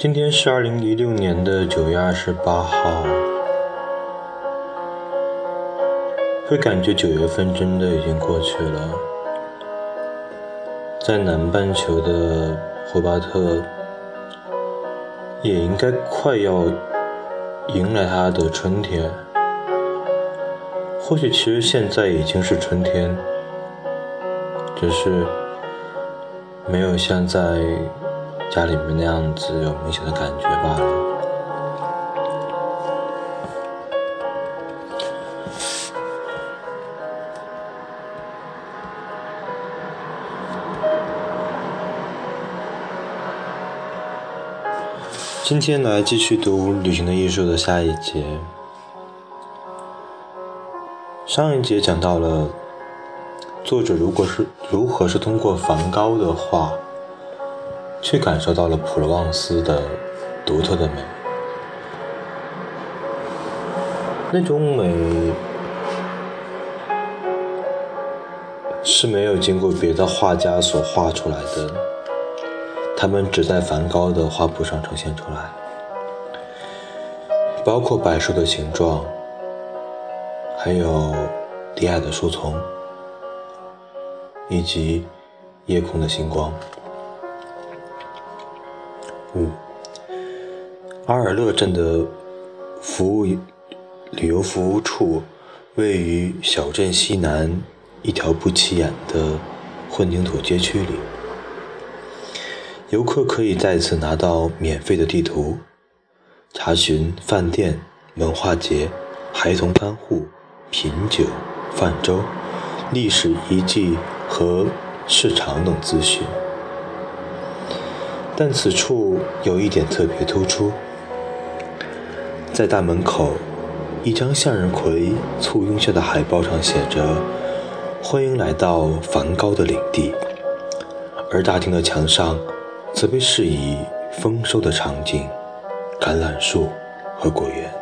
今天是二零一六年的九月二十八号，会感觉九月份真的已经过去了。在南半球的霍巴特，也应该快要迎来它的春天。或许其实现在已经是春天，只是没有像在。家里面那样子有明显的感觉罢了。今天来继续读《旅行的艺术》的下一节。上一节讲到了作者如果是如何是通过梵高的画。却感受到了普罗旺斯的独特的美，那种美是没有经过别的画家所画出来的，他们只在梵高的画布上呈现出来，包括柏树的形状，还有低矮的树丛，以及夜空的星光。阿尔勒镇的服务旅游服务处位于小镇西南一条不起眼的混凝土街区里。游客可以在此拿到免费的地图，查询饭店、文化节、孩童看护、品酒、泛舟、历史遗迹和市场等资讯。但此处有一点特别突出，在大门口，一张向日葵簇拥下的海报上写着“欢迎来到梵高的领地”，而大厅的墙上则被饰以丰收的场景、橄榄树和果园。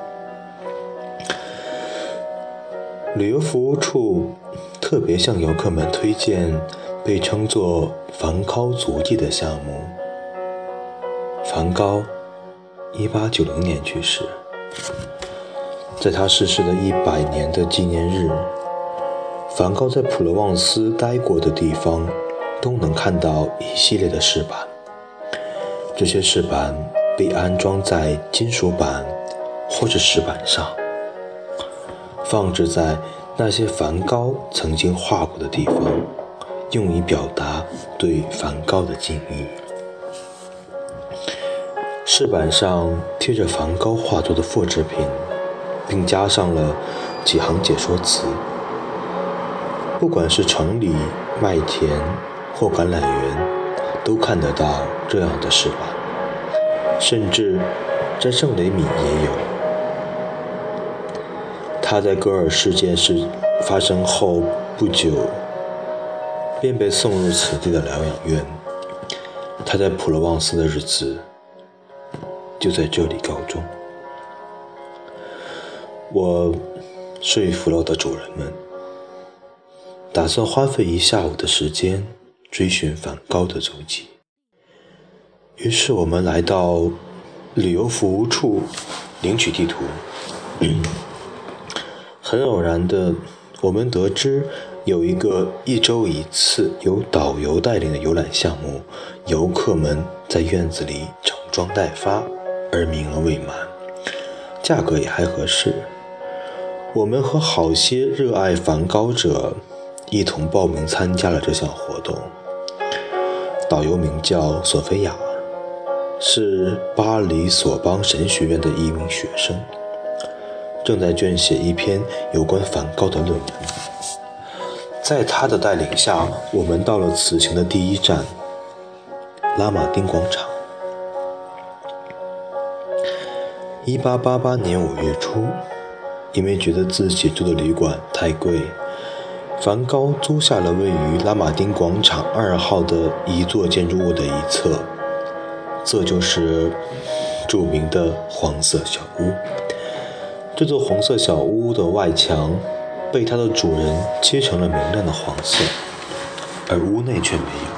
旅游服务处特别向游客们推荐被称作“梵高足迹”的项目。梵高，一八九零年去世。在他逝世的一百年的纪念日，梵高在普罗旺斯待过的地方，都能看到一系列的饰板。这些饰板被安装在金属板或者石板上，放置在那些梵高曾经画过的地方，用以表达对梵高的敬意。饰板上贴着梵高画作的复制品，并加上了几行解说词。不管是城里、麦田或橄榄园，都看得到这样的饰板，甚至在圣雷米也有。他在戈尔事件事发生后不久，便被送入此地的疗养院。他在普罗旺斯的日子。就在这里告终。我说服了我的主人们，打算花费一下午的时间追寻梵高的足迹。于是我们来到旅游服务处领取地图。很偶然的，我们得知有一个一周一次由导游带领的游览项目，游客们在院子里整装待发。而名额未满，价格也还合适。我们和好些热爱梵高者一同报名参加了这项活动。导游名叫索菲亚，是巴黎索邦神学院的一名学生，正在撰写一篇有关梵高的论文。在他的带领下，我们到了此行的第一站——拉马丁广场。一八八八年五月初，因为觉得自己住的旅馆太贵，梵高租下了位于拉马丁广场二号的一座建筑物的一侧，这就是著名的黄色小屋。这座红色小屋的外墙被它的主人漆成了明亮的黄色，而屋内却没有。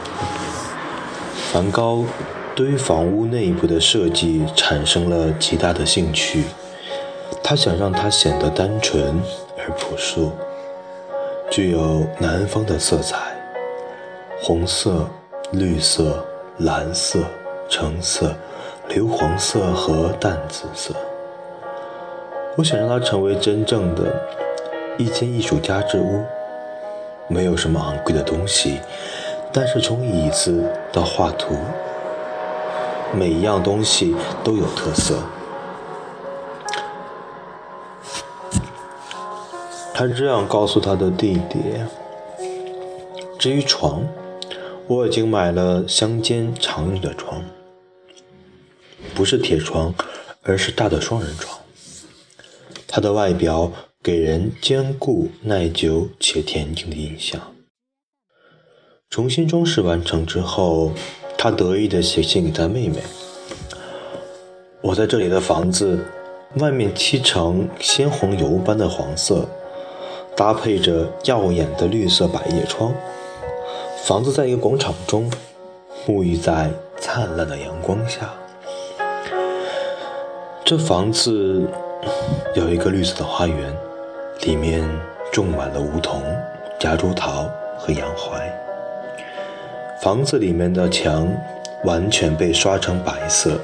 梵高对于房屋内部的设计产生了极大的兴趣。他想让它显得单纯而朴素，具有南方的色彩：红色、绿色、蓝色、橙色、硫黄色和淡紫色。我想让它成为真正的一间艺术家之屋，没有什么昂贵的东西，但是从椅子到画图，每一样东西都有特色。他这样告诉他的弟弟。至于床，我已经买了乡间常用的床，不是铁床，而是大的双人床。它的外表给人坚固、耐久且恬静的印象。重新装饰完成之后，他得意地写信给他妹妹：“我在这里的房子，外面漆成鲜红油般的黄色。”搭配着耀眼的绿色百叶窗，房子在一个广场中，沐浴在灿烂的阳光下。这房子有一个绿色的花园，里面种满了梧桐、夹竹桃和洋槐。房子里面的墙完全被刷成白色，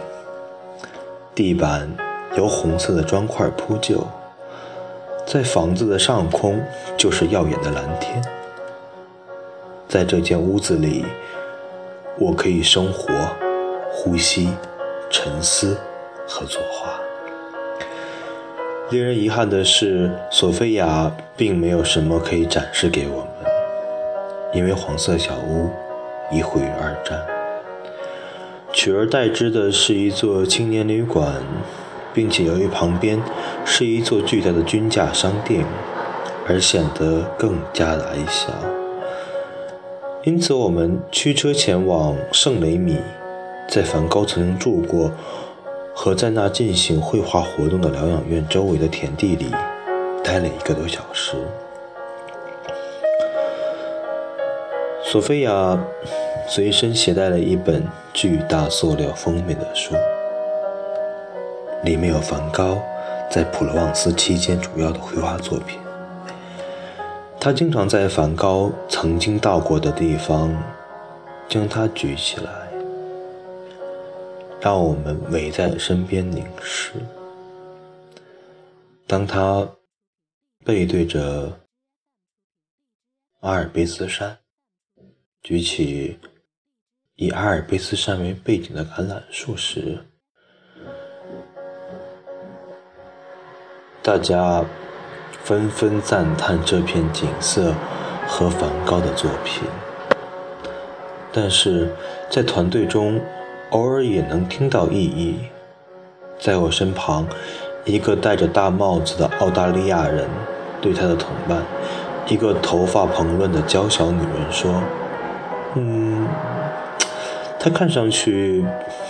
地板由红色的砖块铺就。在房子的上空就是耀眼的蓝天。在这间屋子里，我可以生活、呼吸、沉思和作画。令人遗憾的是，索菲亚并没有什么可以展示给我们，因为黄色小屋已毁于二战，取而代之的是一座青年旅馆。并且由于旁边是一座巨大的军价商店，而显得更加的矮小。因此，我们驱车前往圣雷米，在梵高曾经住过和在那进行绘画活动的疗养院周围的田地里，待了一个多小时。索菲亚随身携带了一本巨大塑料封面的书。里面有梵高在普罗旺斯期间主要的绘画作品。他经常在梵高曾经到过的地方将它举起来，让我们围在身边凝视。当他背对着阿尔卑斯山，举起以阿尔卑斯山为背景的橄榄树时，大家纷纷赞叹这片景色和梵高的作品，但是在团队中，偶尔也能听到异议。在我身旁，一个戴着大帽子的澳大利亚人对他的同伴，一个头发蓬乱的娇小女人说：“嗯，他看上去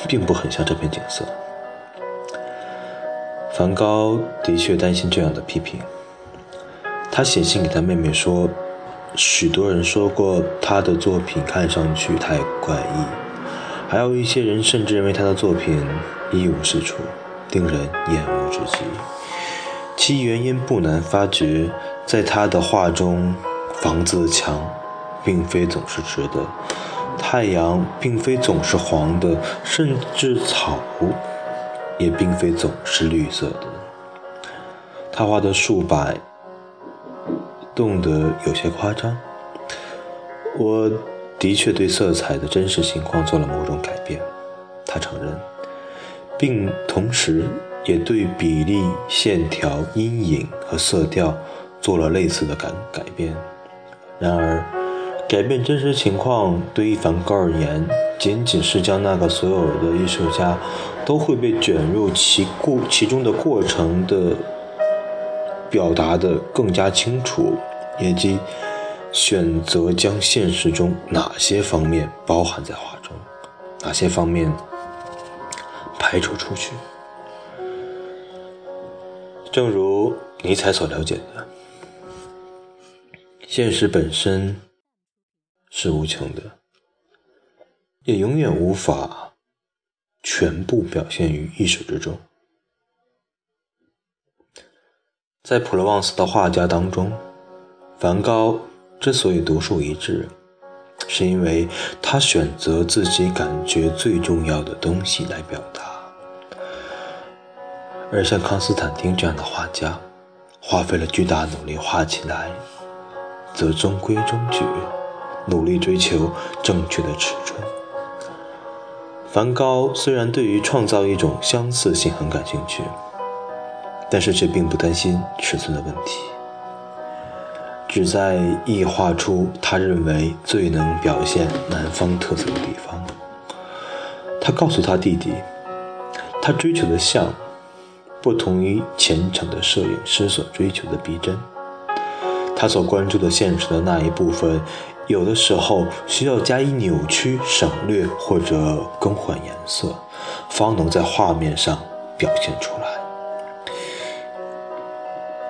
并不很像这片景色。”梵高的确担心这样的批评。他写信给他妹妹说：“许多人说过他的作品看上去太怪异，还有一些人甚至认为他的作品一无是处，令人厌恶至极。其原因不难发觉，在他的画中，房子的墙并非总是直的，太阳并非总是黄的，甚至草。”也并非总是绿色的。他画的树柏动得有些夸张。我的确对色彩的真实情况做了某种改变，他承认，并同时也对比例、线条、阴影和色调做了类似的改改变。然而，改变真实情况对于梵高而言，仅仅是将那个所有的艺术家。都会被卷入其过其中的过程的表达的更加清楚，以及选择将现实中哪些方面包含在画中，哪些方面排除出去。正如尼采所了解的，现实本身是无穷的，也永远无法。全部表现于一手之中。在普罗旺斯的画家当中，梵高之所以独树一帜，是因为他选择自己感觉最重要的东西来表达。而像康斯坦丁这样的画家，花费了巨大努力画起来，则中规中矩，努力追求正确的尺寸。梵高虽然对于创造一种相似性很感兴趣。但是却并不担心尺寸的问题，只在意画出他认为最能表现南方特色的地方。他告诉他弟弟，他追求的像，不同于虔诚的摄影师所追求的逼真。他所关注的现实的那一部分，有的时候需要加以扭曲、省略或者更换颜色，方能在画面上表现出来。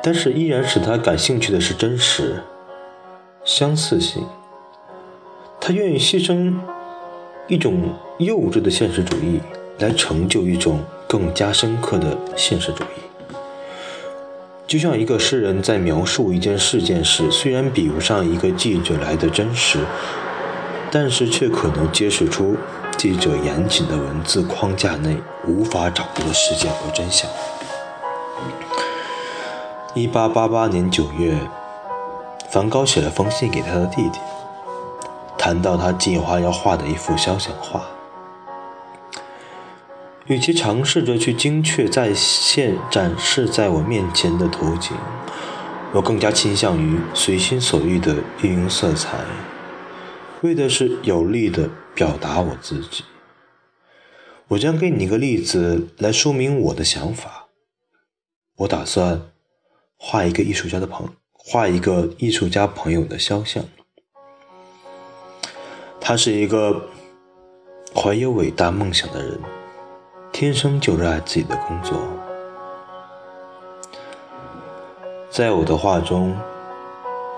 但是，依然使他感兴趣的是真实、相似性。他愿意牺牲一种幼稚的现实主义，来成就一种更加深刻的现实主义。就像一个诗人在描述一件事件时，虽然比不上一个记者来的真实，但是却可能揭示出记者严谨的文字框架内无法掌握的事件和真相。一八八八年九月，梵高写了封信给他的弟弟，谈到他计划要画的一幅肖像画。与其尝试着去精确再现展示在我面前的图景，我更加倾向于随心所欲地运用色彩，为的是有力地表达我自己。我将给你一个例子来说明我的想法。我打算。画一个艺术家的朋，画一个艺术家朋友的肖像。他是一个怀有伟大梦想的人，天生就热爱自己的工作。在我的画中，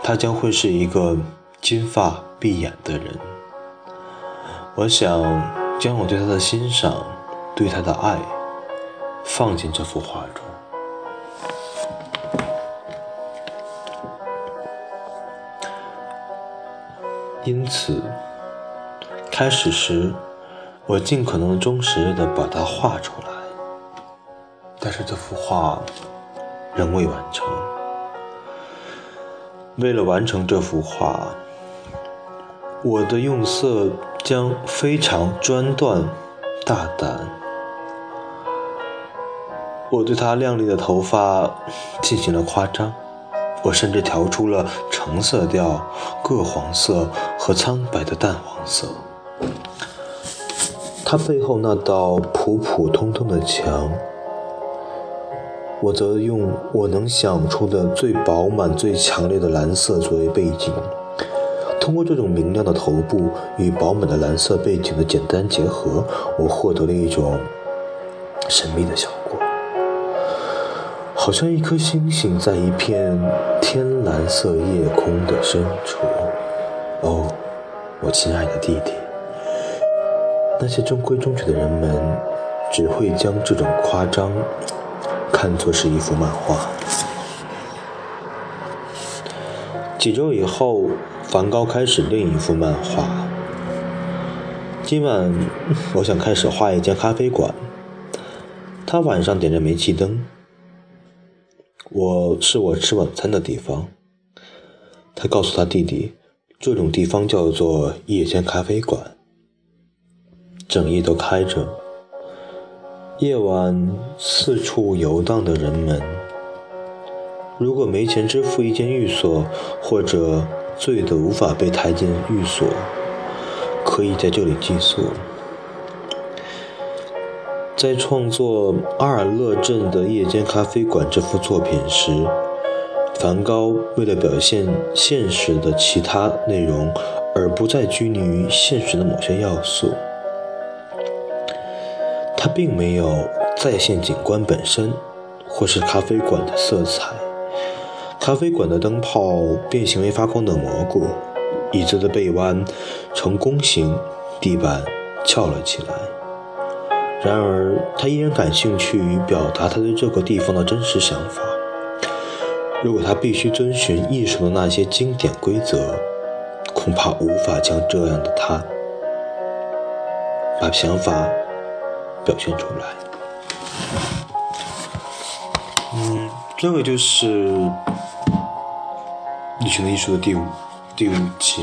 他将会是一个金发碧眼的人。我想将我对他的欣赏，对他的爱，放进这幅画中。因此，开始时我尽可能忠实地把它画出来，但是这幅画仍未完成。为了完成这幅画，我的用色将非常专断、大胆。我对他亮丽的头发进行了夸张。我甚至调出了橙色调、铬黄色和苍白的淡黄色。它背后那道普普通通的墙，我则用我能想出的最饱满、最强烈的蓝色作为背景。通过这种明亮的头部与饱满的蓝色背景的简单结合，我获得了一种神秘的效果。好像一颗星星在一片天蓝色夜空的深处。哦，我亲爱的弟弟，那些中规中矩的人们只会将这种夸张看作是一幅漫画。几周以后，梵高开始另一幅漫画。今晚，我想开始画一间咖啡馆。他晚上点着煤气灯。我是我吃晚餐的地方。他告诉他弟弟，这种地方叫做夜间咖啡馆，整夜都开着。夜晚四处游荡的人们，如果没钱支付一间寓所，或者醉得无法被抬进寓所，可以在这里寄宿。在创作《阿尔勒镇的夜间咖啡馆》这幅作品时，梵高为了表现现实的其他内容，而不再拘泥于现实的某些要素。他并没有再现景观本身，或是咖啡馆的色彩。咖啡馆的灯泡变形为发光的蘑菇，椅子的背弯呈弓形，地板翘了起来。然而，他依然感兴趣于表达他对这个地方的真实想法。如果他必须遵循艺术的那些经典规则，恐怕无法将这样的他把想法表现出来。嗯，这个就是《旅行的艺术》的第五第五节。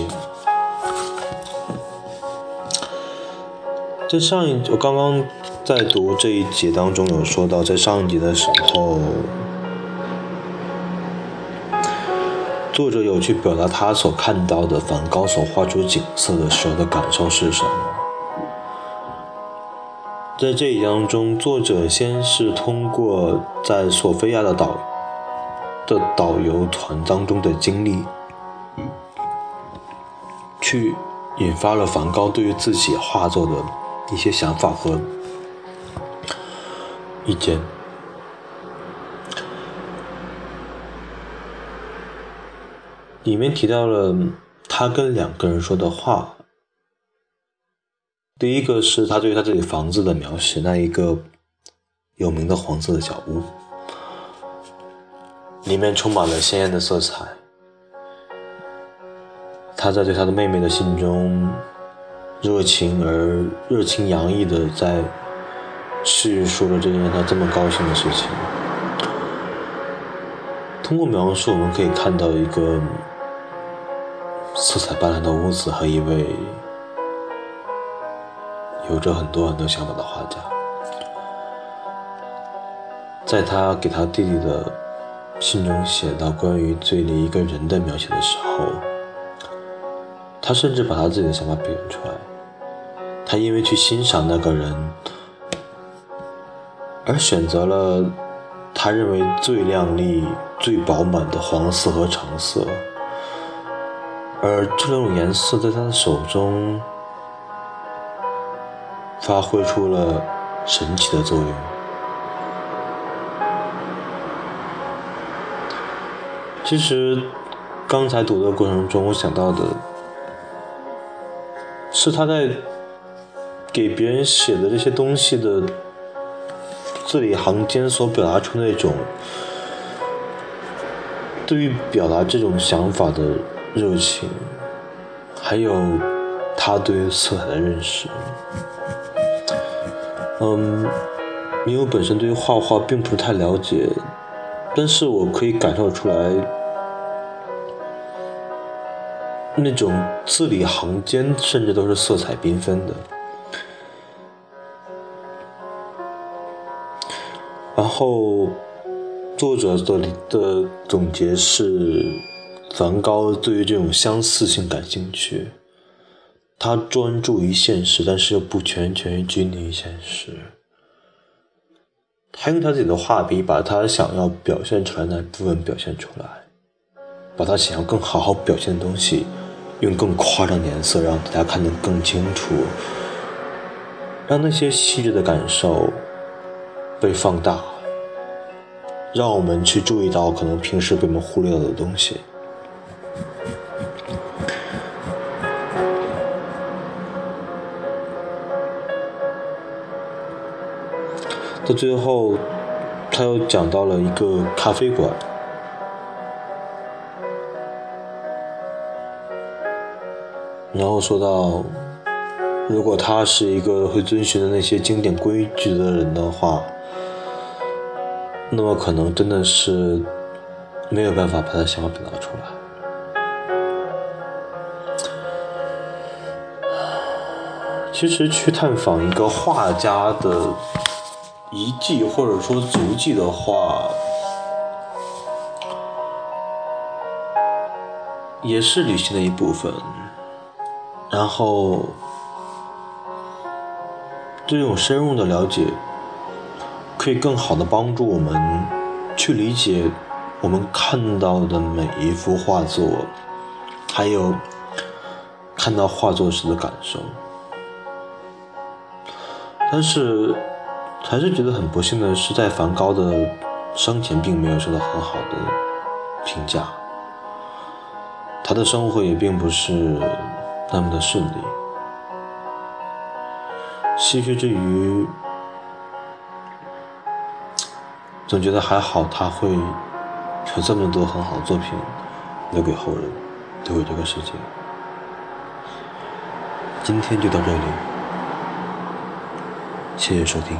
在上一，我刚刚在读这一节当中有说到，在上一节的时候，作者有去表达他所看到的梵高所画出景色的时候的感受是什么。在这一章中，作者先是通过在索菲亚的导的导游团当中的经历，去引发了梵高对于自己画作的。一些想法和意见，里面提到了他跟两个人说的话。第一个是他对于他自己房子的描写，那一个有名的黄色的小屋，里面充满了鲜艳的色彩。他在对他的妹妹的信中。热情而热情洋溢的在叙述了这件让他这么高兴的事情。通过描述，我们可以看到一个色彩斑斓的屋子和一位有着很多很多想法的画家。在他给他弟弟的信中写到关于醉里一个人的描写的时候，他甚至把他自己的想法表现出来。他因为去欣赏那个人，而选择了他认为最亮丽、最饱满的黄色和橙色，而这两种颜色在他的手中发挥出了神奇的作用。其实，刚才读的过程中，我想到的是他在。给别人写的这些东西的字里行间所表达出那种对于表达这种想法的热情，还有他对于色彩的认识。嗯，因为我本身对于画画并不是太了解，但是我可以感受出来那种字里行间甚至都是色彩缤纷的。然后，作者的的总结是：梵高对于这种相似性感兴趣，他专注于现实，但是又不全全拘泥于现实。他用他自己的画笔，把他想要表现出来那部分表现出来，把他想要更好好表现的东西，用更夸张的颜色让大家看得更清楚，让那些细致的感受。被放大，让我们去注意到可能平时被我们忽略了的东西。到最后，他又讲到了一个咖啡馆，然后说到，如果他是一个会遵循的那些经典规矩的人的话。那么可能真的是没有办法把他想法表达出来。其实去探访一个画家的遗迹或者说足迹的话，也是旅行的一部分。然后这种深入的了解。可以更好的帮助我们去理解我们看到的每一幅画作，还有看到画作时的感受。但是还是觉得很不幸的是，在梵高的生前并没有受到很好的评价，他的生活也并不是那么的顺利。唏嘘之余。总觉得还好他会有这么多很好的作品留给后人，留给这个世界。今天就到这里，谢谢收听。